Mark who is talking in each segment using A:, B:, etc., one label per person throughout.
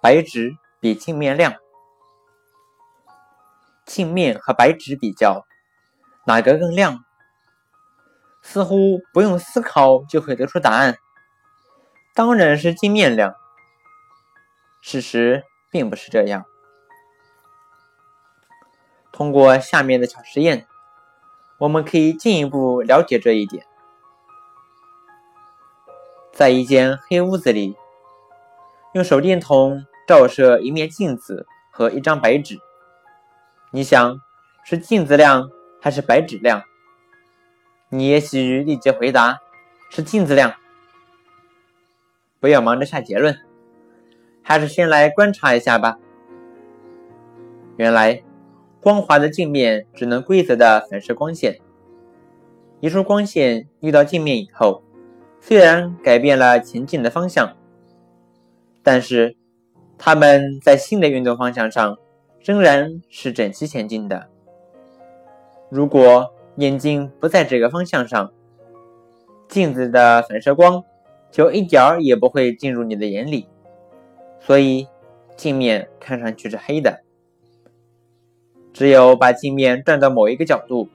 A: 白纸比镜面亮。镜面和白纸比较，哪个更亮？似乎不用思考就可以得出答案，当然是镜面亮。事实并不是这样。通过下面的小实验，我们可以进一步了解这一点。在一间黑屋子里，用手电筒照射一面镜子和一张白纸，你想是镜子亮还是白纸亮？你也许立即回答是镜子亮。不要忙着下结论，还是先来观察一下吧。原来。光滑的镜面只能规则的反射光线。一束光线遇到镜面以后，虽然改变了前进的方向，但是它们在新的运动方向上仍然是整齐前进的。如果眼睛不在这个方向上，镜子的反射光就一点儿也不会进入你的眼里，所以镜面看上去是黑的。只有把镜面转到某一个角度，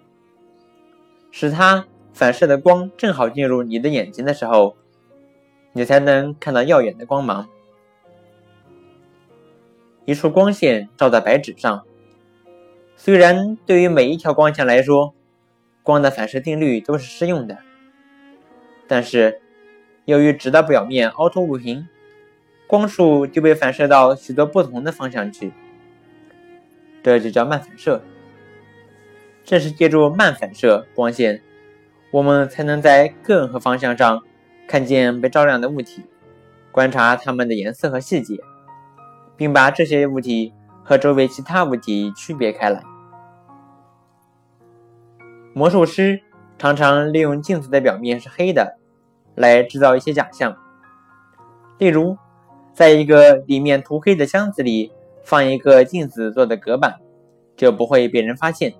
A: 使它反射的光正好进入你的眼睛的时候，你才能看到耀眼的光芒。一束光线照在白纸上，虽然对于每一条光线来说，光的反射定律都是适用的，但是由于纸的表面凹凸不平，光束就被反射到许多不同的方向去。这就叫慢反射。正是借助慢反射光线，我们才能在各任何方向上看见被照亮的物体，观察它们的颜色和细节，并把这些物体和周围其他物体区别开来。魔术师常常利用镜子的表面是黑的，来制造一些假象。例如，在一个里面涂黑的箱子里。放一个镜子做的隔板，就不会被人发现。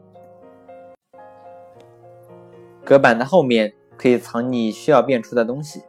A: 隔板的后面可以藏你需要变出的东西。